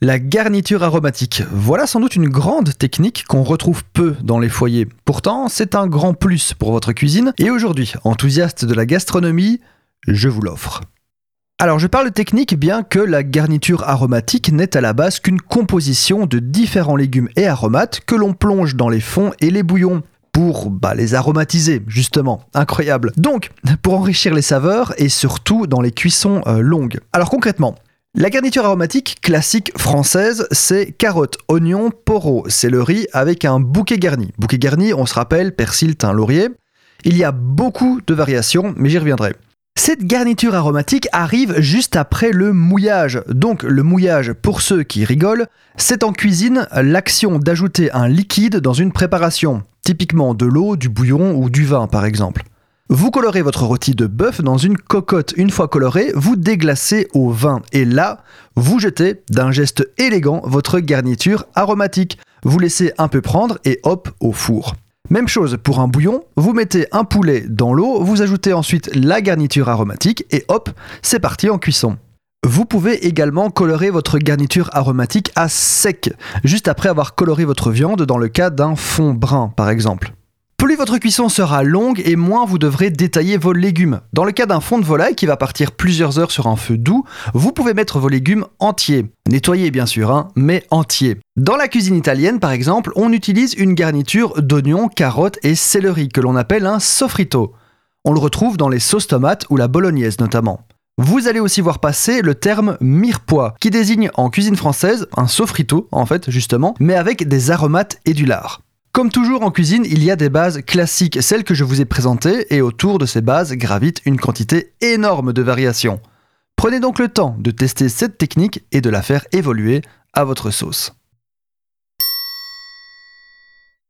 La garniture aromatique. Voilà sans doute une grande technique qu'on retrouve peu dans les foyers. Pourtant, c'est un grand plus pour votre cuisine et aujourd'hui, enthousiaste de la gastronomie, je vous l'offre. Alors je parle technique bien que la garniture aromatique n'est à la base qu'une composition de différents légumes et aromates que l'on plonge dans les fonds et les bouillons pour bah, les aromatiser, justement. Incroyable. Donc, pour enrichir les saveurs et surtout dans les cuissons euh, longues. Alors concrètement, la garniture aromatique classique française, c'est carottes, oignons, poros, céleri avec un bouquet garni. Bouquet garni, on se rappelle, persil, thym, laurier. Il y a beaucoup de variations, mais j'y reviendrai. Cette garniture aromatique arrive juste après le mouillage. Donc le mouillage, pour ceux qui rigolent, c'est en cuisine l'action d'ajouter un liquide dans une préparation, typiquement de l'eau, du bouillon ou du vin par exemple. Vous colorez votre rôti de bœuf dans une cocotte. Une fois coloré, vous déglacez au vin. Et là, vous jetez d'un geste élégant votre garniture aromatique. Vous laissez un peu prendre et hop au four. Même chose pour un bouillon, vous mettez un poulet dans l'eau, vous ajoutez ensuite la garniture aromatique et hop, c'est parti en cuisson. Vous pouvez également colorer votre garniture aromatique à sec, juste après avoir coloré votre viande dans le cas d'un fond brun par exemple. Plus votre cuisson sera longue et moins vous devrez détailler vos légumes. Dans le cas d'un fond de volaille qui va partir plusieurs heures sur un feu doux, vous pouvez mettre vos légumes entiers. Nettoyés bien sûr, hein, mais entiers. Dans la cuisine italienne par exemple, on utilise une garniture d'oignons, carottes et céleri que l'on appelle un sofrito. On le retrouve dans les sauces tomates ou la bolognaise notamment. Vous allez aussi voir passer le terme mirepoix, qui désigne en cuisine française un sofrito, en fait, justement, mais avec des aromates et du lard. Comme toujours en cuisine, il y a des bases classiques, celles que je vous ai présentées, et autour de ces bases gravite une quantité énorme de variations. Prenez donc le temps de tester cette technique et de la faire évoluer à votre sauce.